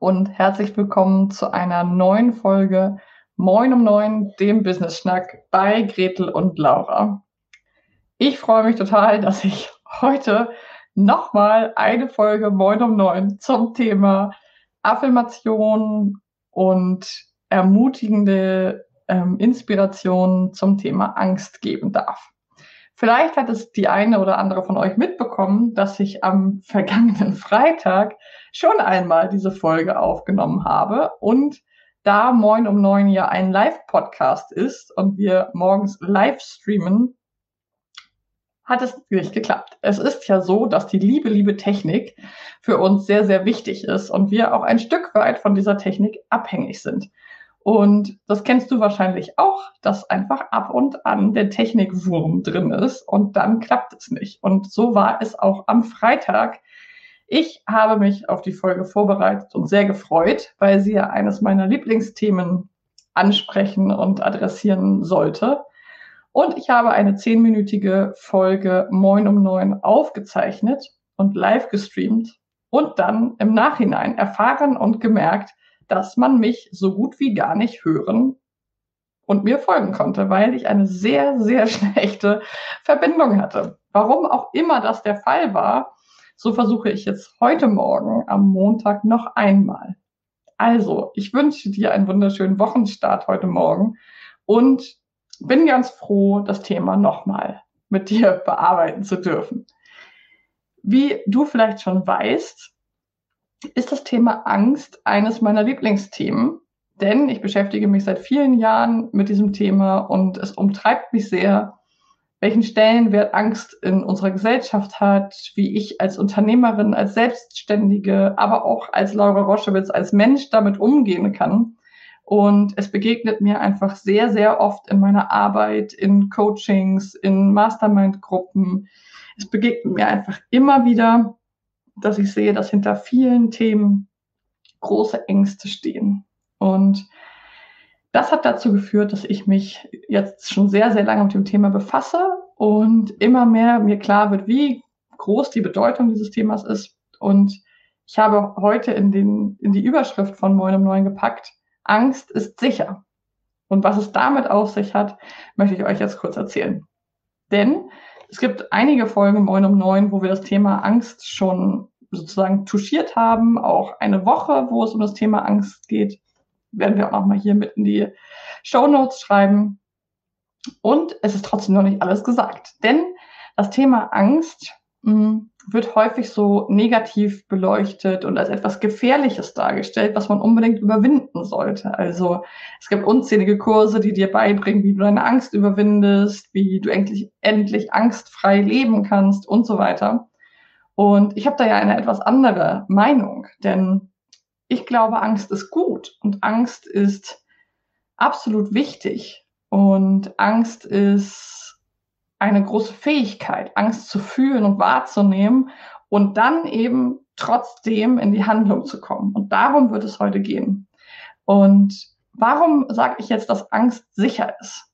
Und herzlich willkommen zu einer neuen Folge Moin um Neun, dem Business Schnack bei Gretel und Laura. Ich freue mich total, dass ich heute nochmal eine Folge Moin um Neun zum Thema Affirmation und ermutigende ähm, Inspiration zum Thema Angst geben darf. Vielleicht hat es die eine oder andere von euch mitbekommen, dass ich am vergangenen Freitag schon einmal diese Folge aufgenommen habe und da Moin um neun ja ein Live-Podcast ist und wir morgens live streamen, hat es nicht geklappt. Es ist ja so, dass die liebe, liebe Technik für uns sehr, sehr wichtig ist und wir auch ein Stück weit von dieser Technik abhängig sind. Und das kennst du wahrscheinlich auch, dass einfach ab und an der Technikwurm drin ist und dann klappt es nicht. Und so war es auch am Freitag. Ich habe mich auf die Folge vorbereitet und sehr gefreut, weil sie ja eines meiner Lieblingsthemen ansprechen und adressieren sollte. Und ich habe eine zehnminütige Folge Moin um neun aufgezeichnet und live gestreamt und dann im Nachhinein erfahren und gemerkt, dass man mich so gut wie gar nicht hören und mir folgen konnte, weil ich eine sehr, sehr schlechte Verbindung hatte. Warum auch immer das der Fall war, so versuche ich jetzt heute Morgen am Montag noch einmal. Also, ich wünsche dir einen wunderschönen Wochenstart heute Morgen und bin ganz froh, das Thema nochmal mit dir bearbeiten zu dürfen. Wie du vielleicht schon weißt, ist das Thema Angst eines meiner Lieblingsthemen, denn ich beschäftige mich seit vielen Jahren mit diesem Thema und es umtreibt mich sehr, welchen Stellenwert Angst in unserer Gesellschaft hat, wie ich als Unternehmerin, als Selbstständige, aber auch als Laura Roschewitz, als Mensch damit umgehen kann und es begegnet mir einfach sehr, sehr oft in meiner Arbeit, in Coachings, in Mastermind-Gruppen. Es begegnet mir einfach immer wieder, dass ich sehe, dass hinter vielen Themen große Ängste stehen. Und das hat dazu geführt, dass ich mich jetzt schon sehr, sehr lange mit dem Thema befasse und immer mehr mir klar wird, wie groß die Bedeutung dieses Themas ist. Und ich habe heute in, den, in die Überschrift von Moin um Neun gepackt, Angst ist sicher. Und was es damit auf sich hat, möchte ich euch jetzt kurz erzählen. Denn es gibt einige Folgen Moin um Neun, wo wir das Thema Angst schon sozusagen touchiert haben. Auch eine Woche, wo es um das Thema Angst geht, werden wir auch nochmal hier mit in die Show Notes schreiben. Und es ist trotzdem noch nicht alles gesagt. Denn das Thema Angst mh, hm, wird häufig so negativ beleuchtet und als etwas Gefährliches dargestellt, was man unbedingt überwinden sollte. Also es gibt unzählige Kurse, die dir beibringen, wie du deine Angst überwindest, wie du endlich, endlich angstfrei leben kannst und so weiter. Und ich habe da ja eine etwas andere Meinung, denn ich glaube, Angst ist gut und Angst ist absolut wichtig und Angst ist eine große Fähigkeit, Angst zu fühlen und wahrzunehmen und dann eben trotzdem in die Handlung zu kommen. Und darum wird es heute gehen. Und warum sage ich jetzt, dass Angst sicher ist?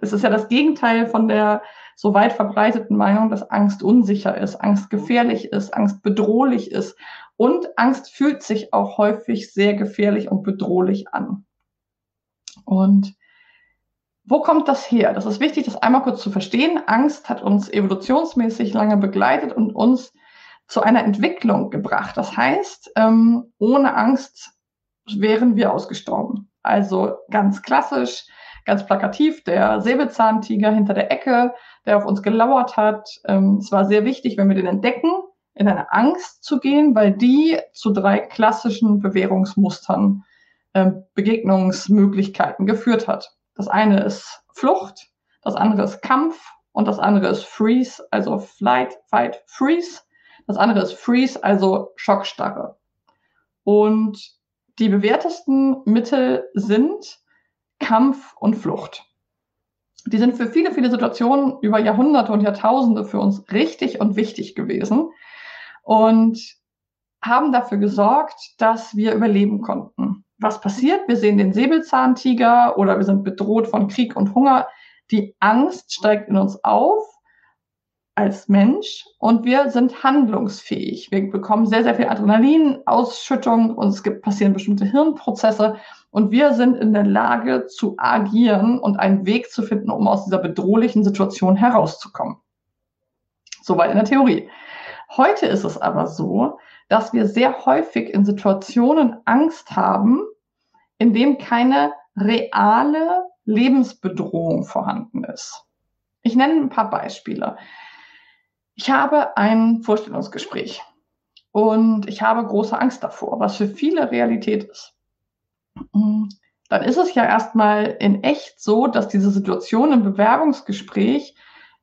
Das ist ja das Gegenteil von der so weit verbreiteten Meinung, dass Angst unsicher ist, Angst gefährlich ist, Angst bedrohlich ist. Und Angst fühlt sich auch häufig sehr gefährlich und bedrohlich an. Und wo kommt das her? Das ist wichtig, das einmal kurz zu verstehen. Angst hat uns evolutionsmäßig lange begleitet und uns zu einer Entwicklung gebracht. Das heißt, ähm, ohne Angst wären wir ausgestorben. Also ganz klassisch, ganz plakativ, der Säbelzahntiger hinter der Ecke, der auf uns gelauert hat. Ähm, es war sehr wichtig, wenn wir den entdecken, in eine Angst zu gehen, weil die zu drei klassischen Bewährungsmustern, äh, Begegnungsmöglichkeiten geführt hat. Das eine ist Flucht, das andere ist Kampf und das andere ist Freeze, also Flight, Fight, Freeze. Das andere ist Freeze, also Schockstarre. Und die bewährtesten Mittel sind Kampf und Flucht. Die sind für viele, viele Situationen über Jahrhunderte und Jahrtausende für uns richtig und wichtig gewesen und haben dafür gesorgt, dass wir überleben konnten. Was passiert? Wir sehen den Säbelzahntiger oder wir sind bedroht von Krieg und Hunger. Die Angst steigt in uns auf als Mensch und wir sind handlungsfähig. Wir bekommen sehr, sehr viel Adrenalinausschüttung und es gibt, passieren bestimmte Hirnprozesse und wir sind in der Lage zu agieren und einen Weg zu finden, um aus dieser bedrohlichen Situation herauszukommen. Soweit in der Theorie. Heute ist es aber so, dass wir sehr häufig in Situationen Angst haben, in dem keine reale Lebensbedrohung vorhanden ist. Ich nenne ein paar Beispiele. Ich habe ein Vorstellungsgespräch und ich habe große Angst davor, was für viele Realität ist. Mm, dann ist es ja erstmal in echt so, dass diese Situation im Bewerbungsgespräch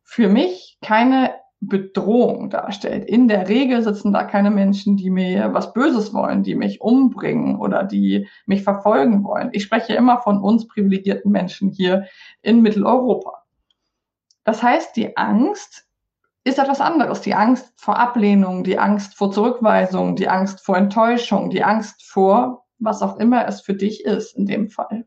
für mich keine Bedrohung darstellt. In der Regel sitzen da keine Menschen, die mir was Böses wollen, die mich umbringen oder die mich verfolgen wollen. Ich spreche immer von uns privilegierten Menschen hier in Mitteleuropa. Das heißt, die Angst ist etwas anderes. Die Angst vor Ablehnung, die Angst vor Zurückweisung, die Angst vor Enttäuschung, die Angst vor, was auch immer es für dich ist in dem Fall.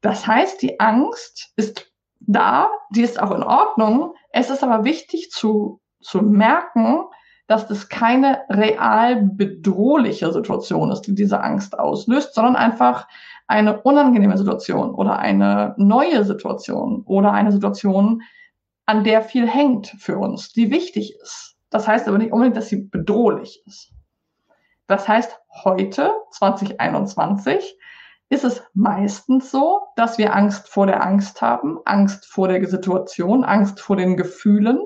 Das heißt, die Angst ist da, die ist auch in Ordnung. Es ist aber wichtig zu, zu merken, dass das keine real bedrohliche Situation ist, die diese Angst auslöst, sondern einfach eine unangenehme Situation oder eine neue Situation oder eine Situation, an der viel hängt für uns, die wichtig ist. Das heißt aber nicht unbedingt, dass sie bedrohlich ist. Das heißt, heute, 2021, ist es meistens so, dass wir Angst vor der Angst haben, Angst vor der Situation, Angst vor den Gefühlen,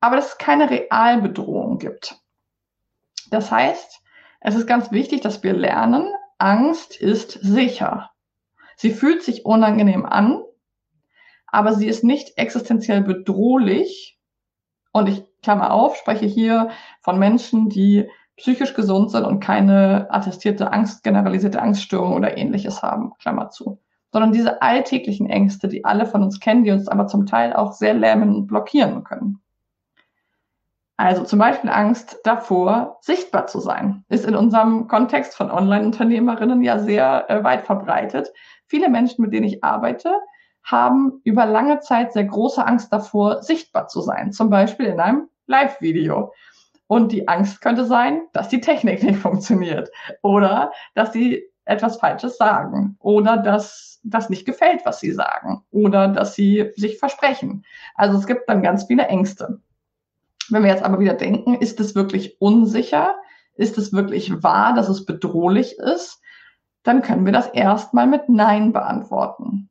aber dass es keine Realbedrohung gibt. Das heißt, es ist ganz wichtig, dass wir lernen, Angst ist sicher. Sie fühlt sich unangenehm an, aber sie ist nicht existenziell bedrohlich. Und ich klammer auf, spreche hier von Menschen, die psychisch gesund sind und keine attestierte Angst, generalisierte Angststörung oder ähnliches haben, Klammer zu. Sondern diese alltäglichen Ängste, die alle von uns kennen, die uns aber zum Teil auch sehr lähmen und blockieren können. Also zum Beispiel Angst davor, sichtbar zu sein, ist in unserem Kontext von Online-Unternehmerinnen ja sehr äh, weit verbreitet. Viele Menschen, mit denen ich arbeite, haben über lange Zeit sehr große Angst davor, sichtbar zu sein, zum Beispiel in einem Live-Video. Und die Angst könnte sein, dass die Technik nicht funktioniert oder dass sie etwas Falsches sagen oder dass das nicht gefällt, was sie sagen oder dass sie sich versprechen. Also es gibt dann ganz viele Ängste. Wenn wir jetzt aber wieder denken, ist es wirklich unsicher? Ist es wirklich wahr, dass es bedrohlich ist? Dann können wir das erstmal mit Nein beantworten.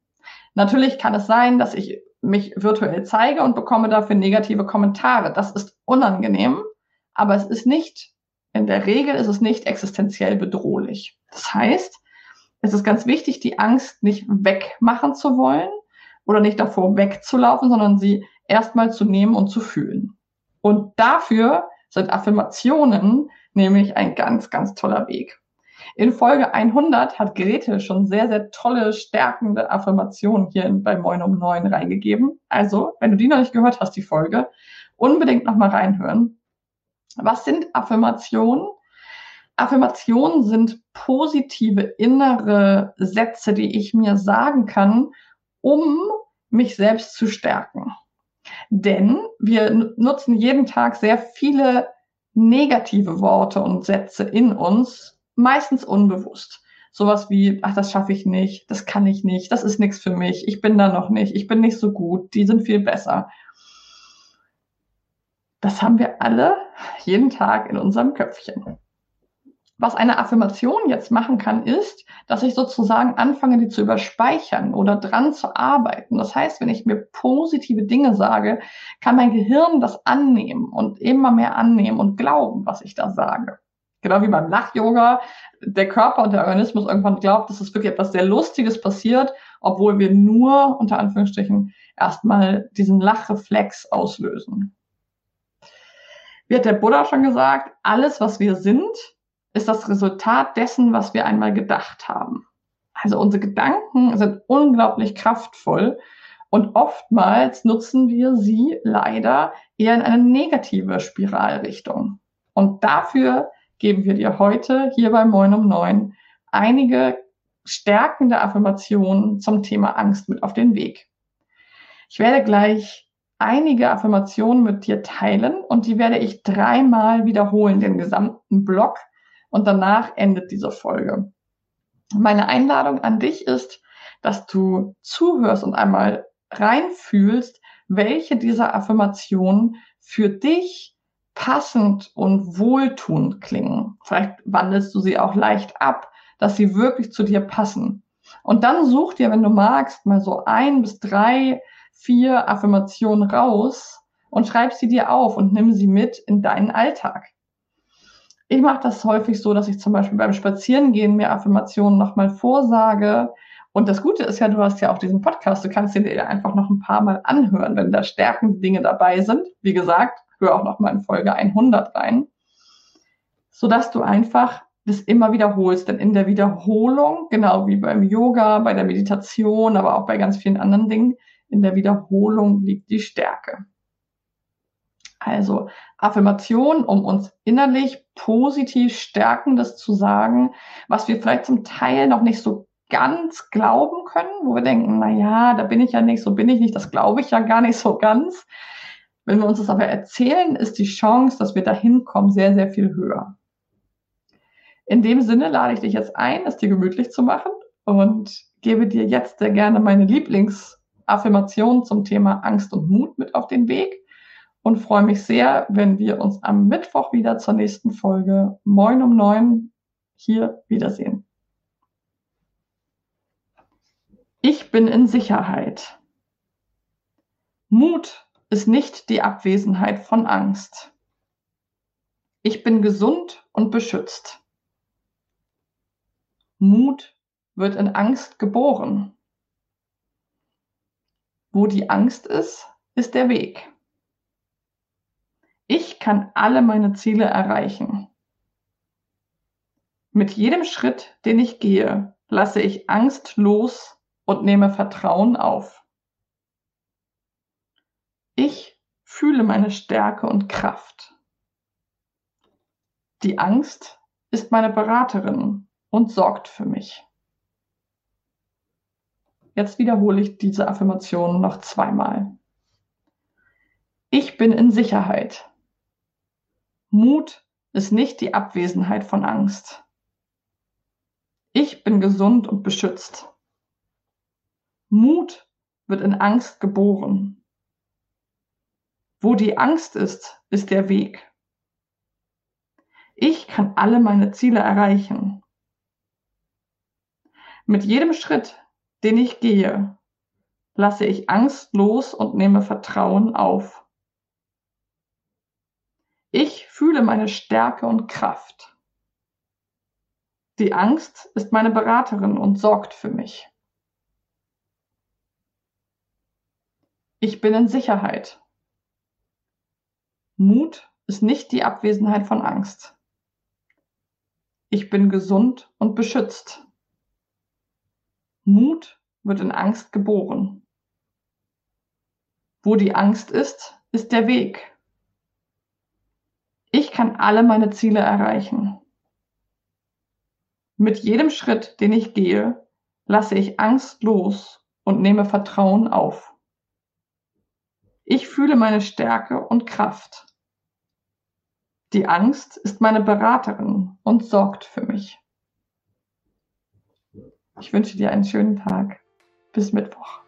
Natürlich kann es sein, dass ich mich virtuell zeige und bekomme dafür negative Kommentare. Das ist unangenehm, aber es ist nicht, in der Regel ist es nicht existenziell bedrohlich. Das heißt, es ist ganz wichtig, die Angst nicht wegmachen zu wollen oder nicht davor wegzulaufen, sondern sie erstmal zu nehmen und zu fühlen. Und dafür sind Affirmationen nämlich ein ganz, ganz toller Weg. In Folge 100 hat Grete schon sehr, sehr tolle, stärkende Affirmationen hier bei Moin um 9 reingegeben. Also, wenn du die noch nicht gehört hast, die Folge, unbedingt nochmal reinhören. Was sind Affirmationen? Affirmationen sind positive innere Sätze, die ich mir sagen kann, um mich selbst zu stärken. Denn wir nutzen jeden Tag sehr viele negative Worte und Sätze in uns, meistens unbewusst. Sowas wie, ach, das schaffe ich nicht, das kann ich nicht, das ist nichts für mich, ich bin da noch nicht, ich bin nicht so gut, die sind viel besser. Das haben wir alle jeden Tag in unserem Köpfchen. Was eine Affirmation jetzt machen kann, ist, dass ich sozusagen anfange, die zu überspeichern oder dran zu arbeiten. Das heißt, wenn ich mir positive Dinge sage, kann mein Gehirn das annehmen und immer mehr annehmen und glauben, was ich da sage. Genau wie beim Lach-Yoga. Der Körper und der Organismus irgendwann glaubt, dass es wirklich etwas sehr Lustiges passiert, obwohl wir nur, unter Anführungsstrichen, erstmal diesen Lachreflex auslösen. Wie hat der Buddha schon gesagt, alles, was wir sind, ist das Resultat dessen, was wir einmal gedacht haben. Also unsere Gedanken sind unglaublich kraftvoll und oftmals nutzen wir sie leider eher in eine negative Spiralrichtung. Und dafür geben wir dir heute hier bei Moin um Neun einige stärkende Affirmationen zum Thema Angst mit auf den Weg. Ich werde gleich einige Affirmationen mit dir teilen und die werde ich dreimal wiederholen, den gesamten Block, und danach endet diese Folge. Meine Einladung an dich ist, dass du zuhörst und einmal reinfühlst, welche dieser Affirmationen für dich passend und wohltuend klingen. Vielleicht wandelst du sie auch leicht ab, dass sie wirklich zu dir passen. Und dann such dir, wenn du magst, mal so ein bis drei, vier Affirmationen raus und schreib sie dir auf und nimm sie mit in deinen Alltag. Ich mache das häufig so, dass ich zum Beispiel beim Spazierengehen mir Affirmationen nochmal vorsage. Und das Gute ist ja, du hast ja auch diesen Podcast, du kannst dir einfach noch ein paar Mal anhören, wenn da stärkende Dinge dabei sind. Wie gesagt, hör auch nochmal in Folge 100 rein, sodass du einfach das immer wiederholst. Denn in der Wiederholung, genau wie beim Yoga, bei der Meditation, aber auch bei ganz vielen anderen Dingen, in der Wiederholung liegt die Stärke. Also Affirmation, um uns innerlich positiv Stärkendes zu sagen, was wir vielleicht zum Teil noch nicht so ganz glauben können, wo wir denken, na ja, da bin ich ja nicht, so bin ich nicht, das glaube ich ja gar nicht so ganz. Wenn wir uns das aber erzählen, ist die Chance, dass wir da hinkommen, sehr, sehr viel höher. In dem Sinne lade ich dich jetzt ein, es dir gemütlich zu machen und gebe dir jetzt sehr gerne meine Lieblingsaffirmation zum Thema Angst und Mut mit auf den Weg und freue mich sehr, wenn wir uns am Mittwoch wieder zur nächsten Folge Moin um neun hier wiedersehen. Ich bin in Sicherheit. Mut ist nicht die Abwesenheit von Angst. Ich bin gesund und beschützt. Mut wird in Angst geboren. Wo die Angst ist, ist der Weg. Ich kann alle meine Ziele erreichen. Mit jedem Schritt, den ich gehe, lasse ich Angst los und nehme Vertrauen auf. Ich fühle meine Stärke und Kraft. Die Angst ist meine Beraterin und sorgt für mich. Jetzt wiederhole ich diese Affirmation noch zweimal. Ich bin in Sicherheit. Mut ist nicht die Abwesenheit von Angst. Ich bin gesund und beschützt. Mut wird in Angst geboren. Wo die Angst ist, ist der Weg. Ich kann alle meine Ziele erreichen. Mit jedem Schritt, den ich gehe, lasse ich Angst los und nehme Vertrauen auf. Ich fühle meine Stärke und Kraft. Die Angst ist meine Beraterin und sorgt für mich. Ich bin in Sicherheit. Mut ist nicht die Abwesenheit von Angst. Ich bin gesund und beschützt. Mut wird in Angst geboren. Wo die Angst ist, ist der Weg. Ich kann alle meine Ziele erreichen. Mit jedem Schritt, den ich gehe, lasse ich Angst los und nehme Vertrauen auf. Ich fühle meine Stärke und Kraft. Die Angst ist meine Beraterin und sorgt für mich. Ich wünsche dir einen schönen Tag. Bis Mittwoch.